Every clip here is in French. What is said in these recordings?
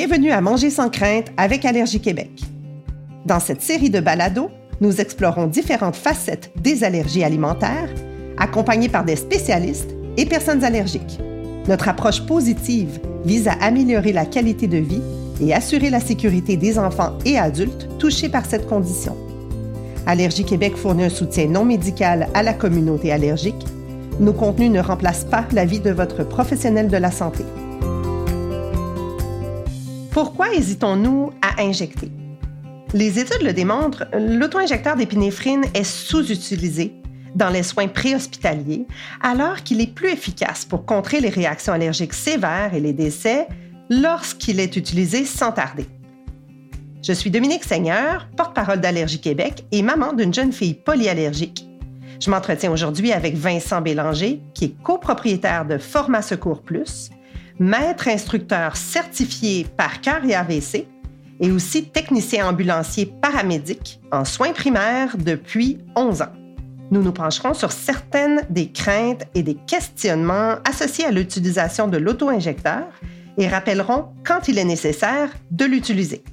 Bienvenue à Manger sans crainte avec Allergie Québec. Dans cette série de balados, nous explorons différentes facettes des allergies alimentaires, accompagnés par des spécialistes et personnes allergiques. Notre approche positive vise à améliorer la qualité de vie et assurer la sécurité des enfants et adultes touchés par cette condition. Allergie Québec fournit un soutien non médical à la communauté allergique. Nos contenus ne remplacent pas la vie de votre professionnel de la santé. Pourquoi hésitons-nous à injecter? Les études le démontrent, l'auto-injecteur d'épinéphrine est sous-utilisé dans les soins préhospitaliers, alors qu'il est plus efficace pour contrer les réactions allergiques sévères et les décès lorsqu'il est utilisé sans tarder. Je suis Dominique Seigneur, porte-parole d'Allergie Québec et maman d'une jeune fille polyallergique. Je m'entretiens aujourd'hui avec Vincent Bélanger, qui est copropriétaire de Format Secours Plus, maître instructeur certifié par cœur et AVC et aussi technicien ambulancier paramédic en soins primaires depuis 11 ans. Nous nous pencherons sur certaines des craintes et des questionnements associés à l'utilisation de l'auto-injecteur et rappellerons quand il est nécessaire de l'utiliser.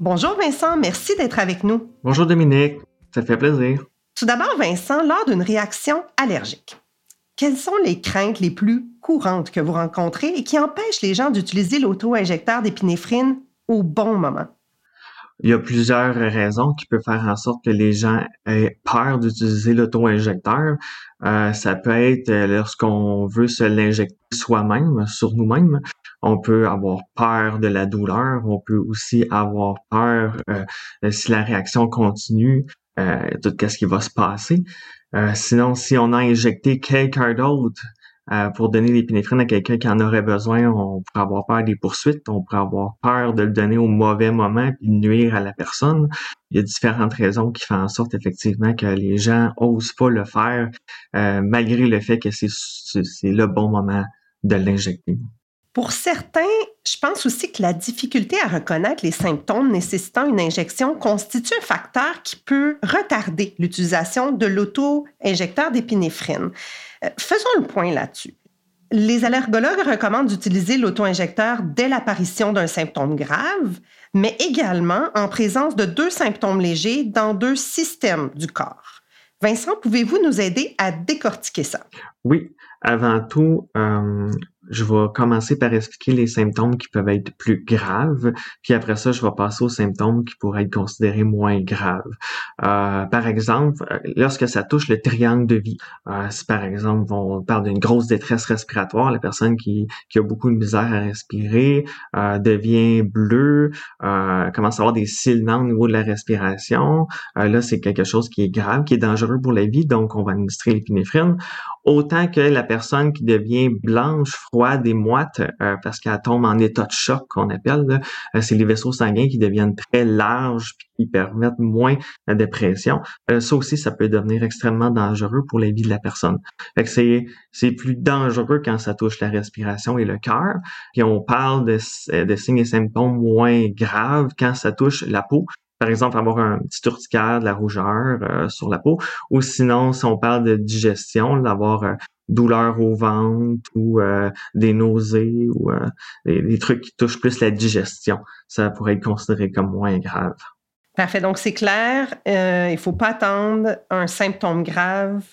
Bonjour Vincent, merci d'être avec nous. Bonjour Dominique, ça fait plaisir. Tout d'abord Vincent, lors d'une réaction allergique, quelles sont les craintes les plus courantes que vous rencontrez et qui empêchent les gens d'utiliser l'auto-injecteur d'épinéphrine au bon moment? Il y a plusieurs raisons qui peuvent faire en sorte que les gens aient peur d'utiliser l'auto-injecteur. Euh, ça peut être euh, lorsqu'on veut se l'injecter soi-même, sur nous-mêmes. On peut avoir peur de la douleur. On peut aussi avoir peur euh, si la réaction continue, euh, tout ce qui va se passer. Sinon, si on a injecté quelqu'un d'autre euh, pour donner l'épinéphrine à quelqu'un qui en aurait besoin, on pourrait avoir peur des poursuites, on pourrait avoir peur de le donner au mauvais moment et nuire à la personne. Il y a différentes raisons qui font en sorte effectivement que les gens osent pas le faire euh, malgré le fait que c'est le bon moment de l'injecter. Pour certains, je pense aussi que la difficulté à reconnaître les symptômes nécessitant une injection constitue un facteur qui peut retarder l'utilisation de l'auto-injecteur d'épinéphrine. Euh, faisons le point là-dessus. Les allergologues recommandent d'utiliser l'auto-injecteur dès l'apparition d'un symptôme grave, mais également en présence de deux symptômes légers dans deux systèmes du corps. Vincent, pouvez-vous nous aider à décortiquer ça? Oui, avant tout, euh, je vais commencer par expliquer les symptômes qui peuvent être plus graves, puis après ça, je vais passer aux symptômes qui pourraient être considérés moins graves. Euh, par exemple, euh, lorsque ça touche le triangle de vie, euh, par exemple on parle d'une grosse détresse respiratoire, la personne qui, qui a beaucoup de misère à respirer devient bleue, commence à avoir des cils au niveau de la respiration, là c'est quelque chose qui est grave, qui est dangereux pour la vie, donc on va administrer l'épinéphrine. Autant que la personne qui devient blanche, froide et moite euh, parce qu'elle tombe en état de choc qu'on appelle. Euh, c'est les vaisseaux sanguins qui deviennent très larges puis qui permettent moins la dépression. Euh, ça aussi, ça peut devenir extrêmement dangereux pour la vie de la personne. c'est, plus dangereux quand ça touche la respiration et le cœur. Puis on parle de, de signes et symptômes moins graves quand ça touche la peau par exemple avoir un petit urticaire, de la rougeur sur la peau, ou sinon si on parle de digestion, d'avoir douleurs au ventre ou euh, des nausées ou euh, des, trucs qui touchent plus la digestion. Ça pourrait être considéré comme moins grave. Parfait. Donc, c'est clair, euh, il ne faut pas attendre un symptôme grave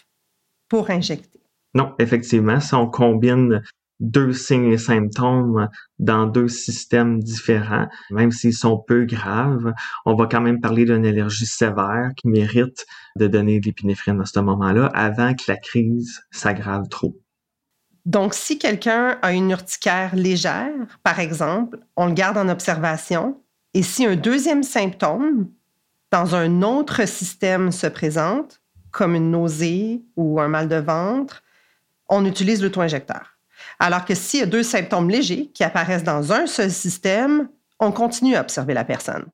pour injecter. Non, effectivement, si on combine deux signes et symptômes dans deux systèmes différents, même s'ils sont peu graves. On va quand même parler d'une allergie sévère qui mérite de donner de l'épinéphrine à ce moment-là avant que la crise s'aggrave trop. Donc, si quelqu'un a une urticaire légère, par exemple, on le garde en observation. Et si un deuxième symptôme dans un autre système se présente, comme une nausée ou un mal de ventre, on utilise l'auto-injecteur. Alors que s'il y a deux symptômes légers qui apparaissent dans un seul système, on continue à observer la personne.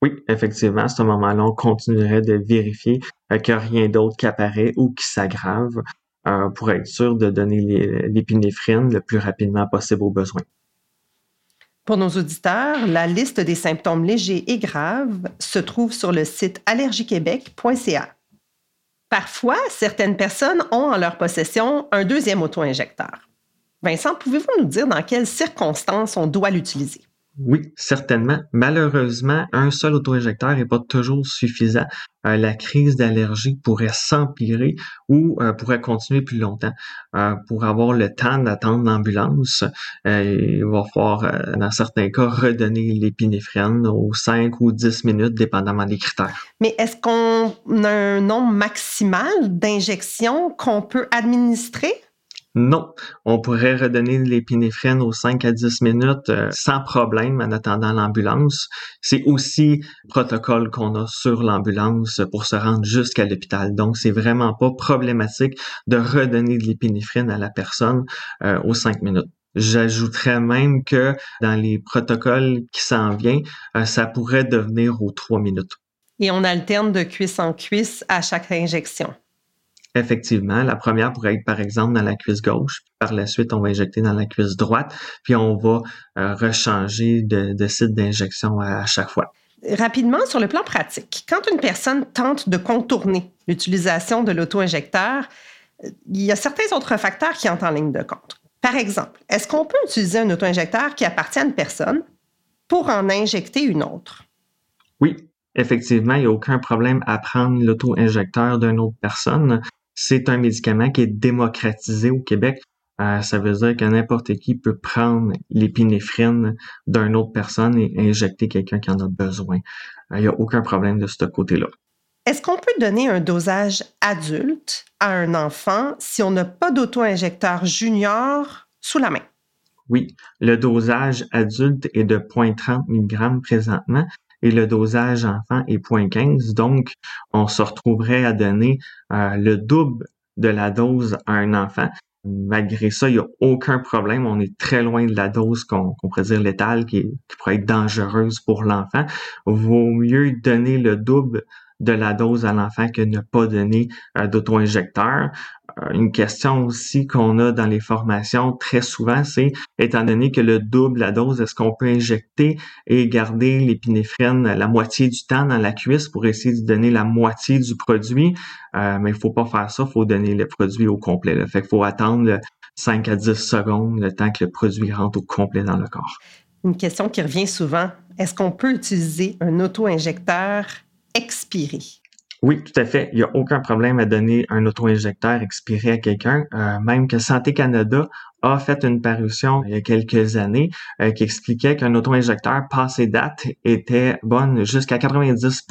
Oui, effectivement, à ce moment-là, on continuerait de vérifier euh, qu'il n'y a rien d'autre qui apparaît ou qui s'aggrave euh, pour être sûr de donner l'épinéphrine le plus rapidement possible aux besoins. Pour nos auditeurs, la liste des symptômes légers et graves se trouve sur le site allergiequebec.ca. Parfois, certaines personnes ont en leur possession un deuxième auto-injecteur. Vincent, pouvez-vous nous dire dans quelles circonstances on doit l'utiliser? Oui, certainement. Malheureusement, un seul auto-injecteur n'est pas toujours suffisant. Euh, la crise d'allergie pourrait s'empirer ou euh, pourrait continuer plus longtemps. Euh, pour avoir le temps d'attendre l'ambulance, il va falloir, dans certains cas, redonner l'épinéphrine aux 5 ou 10 minutes, dépendamment des critères. Mais est-ce qu'on a un nombre maximal d'injections qu'on peut administrer? Non, on pourrait redonner l'épinéphrine aux 5 à 10 minutes euh, sans problème en attendant l'ambulance. C'est aussi le protocole qu'on a sur l'ambulance pour se rendre jusqu'à l'hôpital. Donc, c'est vraiment pas problématique de redonner de l'épinéphrine à la personne euh, aux 5 minutes. J'ajouterais même que dans les protocoles qui s'en viennent, euh, ça pourrait devenir aux 3 minutes. Et on alterne de cuisse en cuisse à chaque injection. Effectivement, la première pourrait être par exemple dans la cuisse gauche, par la suite on va injecter dans la cuisse droite, puis on va euh, rechanger de, site d'injection à, chaque fois. Rapidement, sur le plan pratique, quand une personne tente de contourner l'utilisation de l'auto-injecteur, il y a certains autres facteurs qui entrent en ligne de compte. Par exemple, est-ce qu'on peut utiliser un auto-injecteur qui appartient à une personne pour en injecter une autre? Oui, effectivement, il n'y a aucun problème à prendre l'auto-injecteur d'une autre personne c'est un médicament qui est démocratisé au Québec. Euh, ça veut dire que n'importe qui peut prendre l'épinéphrine d'une autre personne et injecter quelqu'un qui en a besoin. Il euh, n'y a aucun problème de ce côté-là. Est-ce qu'on peut donner un dosage adulte à un enfant si on n'a pas d'auto-injecteur junior sous la main? Oui, le dosage adulte est de 0.30 mg présentement, et le dosage enfant est 0.15. Donc, on se retrouverait à donner euh, le double de la dose à un enfant. Malgré ça, il n'y a aucun problème. On est très loin de la dose qu'on pourrait dire létale, qui, pourrait être dangereuse pour l'enfant. Vaut mieux donner le double de la dose à l'enfant que ne pas donner euh, d'auto-injecteur. Euh, une question aussi qu'on a dans les formations très souvent, c'est étant donné que le double la dose, est-ce qu'on peut injecter et garder l'épinéphrine la moitié du temps dans la cuisse pour essayer de donner la moitié du produit? Euh, mais il faut pas faire ça, il faut donner le produit au complet. Là. Fait qu'il faut attendre 5 à 10 secondes le temps que le produit rentre au complet dans le corps. Une question qui revient souvent, est-ce qu'on peut utiliser un auto-injecteur expiré? Oui, tout à fait. Il n'y a aucun problème à donner un auto-injecteur expiré à quelqu'un. euh, même que Santé Canada a fait une parution il y a quelques années euh, qui expliquait qu'un auto-injecteur passé date était bonne jusqu'à 90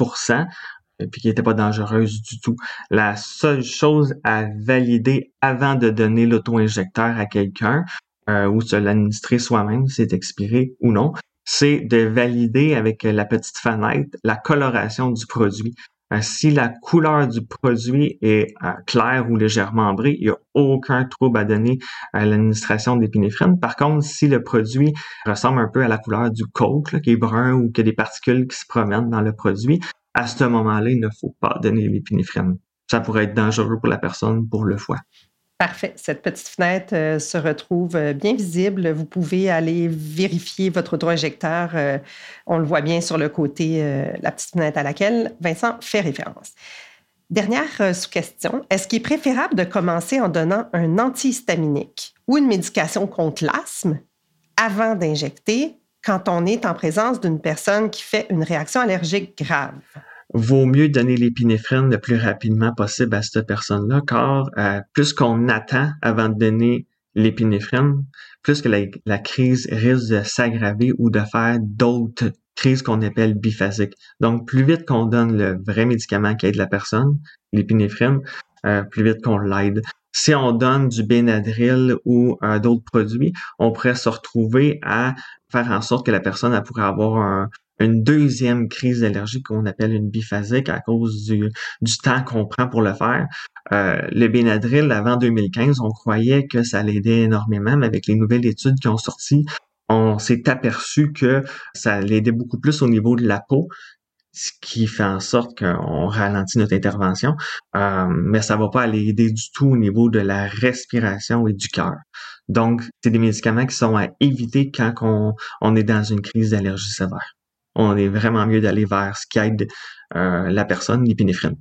et puis qui n'était pas dangereuse du tout. La seule chose à valider avant de donner l'auto-injecteur à quelqu'un euh, ou se l'administrer soi-même, c'est expiré ou non, c'est de valider avec la petite fenêtre la coloration du produit. Euh, si la couleur du produit est euh, claire ou légèrement ambrée, il n'y a aucun trouble à donner à l'administration d'épinéphrine. Par contre, si le produit ressemble un peu à la couleur du coke, qui est brun ou qu'il y a des particules qui se promènent dans le produit, à ce moment-là, il ne faut pas donner l'épinéphrine. Ça pourrait être dangereux pour la personne, pour le foie. Parfait. Cette petite fenêtre euh, se retrouve euh, bien visible. Vous pouvez aller vérifier votre auto-injecteur. Euh, on le voit bien sur le côté, la petite fenêtre à laquelle Vincent fait référence. Dernière sous-question. Est-ce qu'il est préférable de commencer en donnant un antihistaminique ou une médication contre l'asthme avant d'injecter quand on est en présence d'une personne qui fait une réaction allergique grave? Vaut mieux donner l'épinéphrine le plus rapidement possible à cette personne-là, car euh, plus qu'on attend avant de donner l'épinéphrine, plus que la, crise risque de s'aggraver ou de faire d'autres crises qu'on appelle biphasiques. Donc, plus vite qu'on donne le vrai médicament qui aide la personne, l'épinéphrine, euh, plus vite qu'on l'aide. Si on donne du Benadryl ou euh, d'autres produits, on pourrait se retrouver à faire en sorte que la personne pourrait avoir un, une deuxième crise d'allergie qu'on appelle une biphasique à cause du, du temps qu'on prend pour le faire. Euh, le Benadryl, avant 2015, on croyait que ça l'aidait énormément, mais avec les nouvelles études qui ont sorti, on s'est aperçu que ça l'aidait beaucoup plus au niveau de la peau, ce qui fait en sorte qu'on ralentit notre intervention, euh, mais ça va pas l'aider du tout au niveau de la respiration et du cœur. Donc, c'est des médicaments qui sont à éviter quand on, on est dans une crise d'allergie sévère on est vraiment mieux d'aller vers ce qui aide euh, la personne, l'épinéphrine.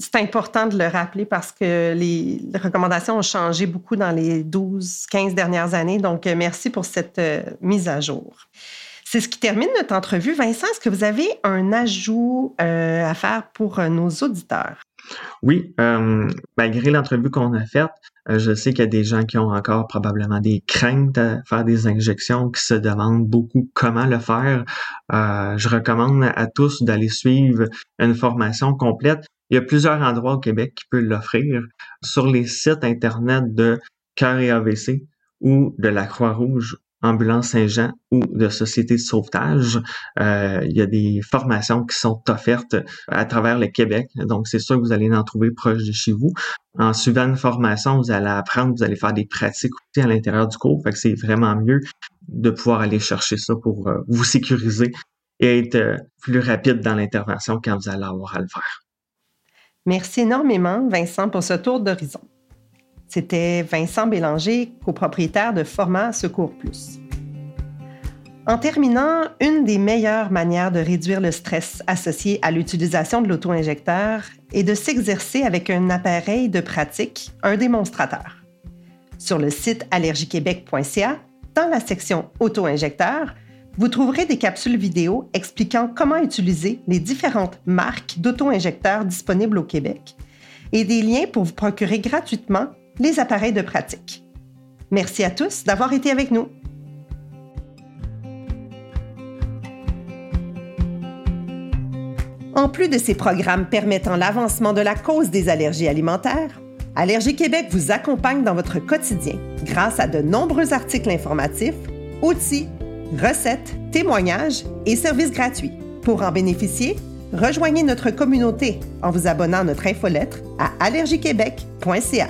C'est important de le rappeler parce que les recommandations ont changé beaucoup dans les 12, 15 dernières années. Donc, euh, merci pour cette euh, mise à jour. C'est ce qui termine notre entrevue. Vincent, est-ce que vous avez un ajout à faire pour nos auditeurs? Oui, euh, malgré l'entrevue qu'on a faite, je sais qu'il y a des gens qui ont encore probablement des craintes à faire des injections, qui se demandent beaucoup comment le faire. je recommande à tous d'aller suivre une formation complète. Il y a plusieurs endroits au Québec qui peuvent l'offrir. Sur les sites Internet de Cœur et AVC ou de la Croix-Rouge Ambulance Saint-Jean ou de Société de sauvetage. Euh, il y a des formations qui sont offertes à travers le Québec. Donc, c'est sûr que vous allez en trouver proche de chez vous. En suivant une formation, vous allez apprendre, vous allez faire des pratiques aussi à l'intérieur du cours. Fait que c'est vraiment mieux de pouvoir aller chercher ça pour euh, vous sécuriser et être euh, plus rapide dans l'intervention quand vous allez avoir à le faire. Merci énormément, Vincent, pour ce tour d'horizon. C'était Vincent Bélanger, copropriétaire de Format Secours Plus. En terminant, une des meilleures manières de réduire le stress associé à l'utilisation de l'auto-injecteur est de s'exercer avec un appareil de pratique, un démonstrateur. Sur le site allergiequebec.ca, dans la section Auto-injecteur, vous trouverez des capsules vidéo expliquant comment utiliser les différentes marques d'auto-injecteurs disponibles au Québec et des liens pour vous procurer gratuitement les appareils de pratique. Merci à tous d'avoir été avec nous. En plus de ces programmes permettant l'avancement de la cause des allergies alimentaires, Allergie Québec vous accompagne dans votre quotidien grâce à de nombreux articles informatifs, outils, recettes, témoignages et services gratuits. Pour en bénéficier, rejoignez notre communauté en vous abonnant à notre infolettre à allergiequebec.ca.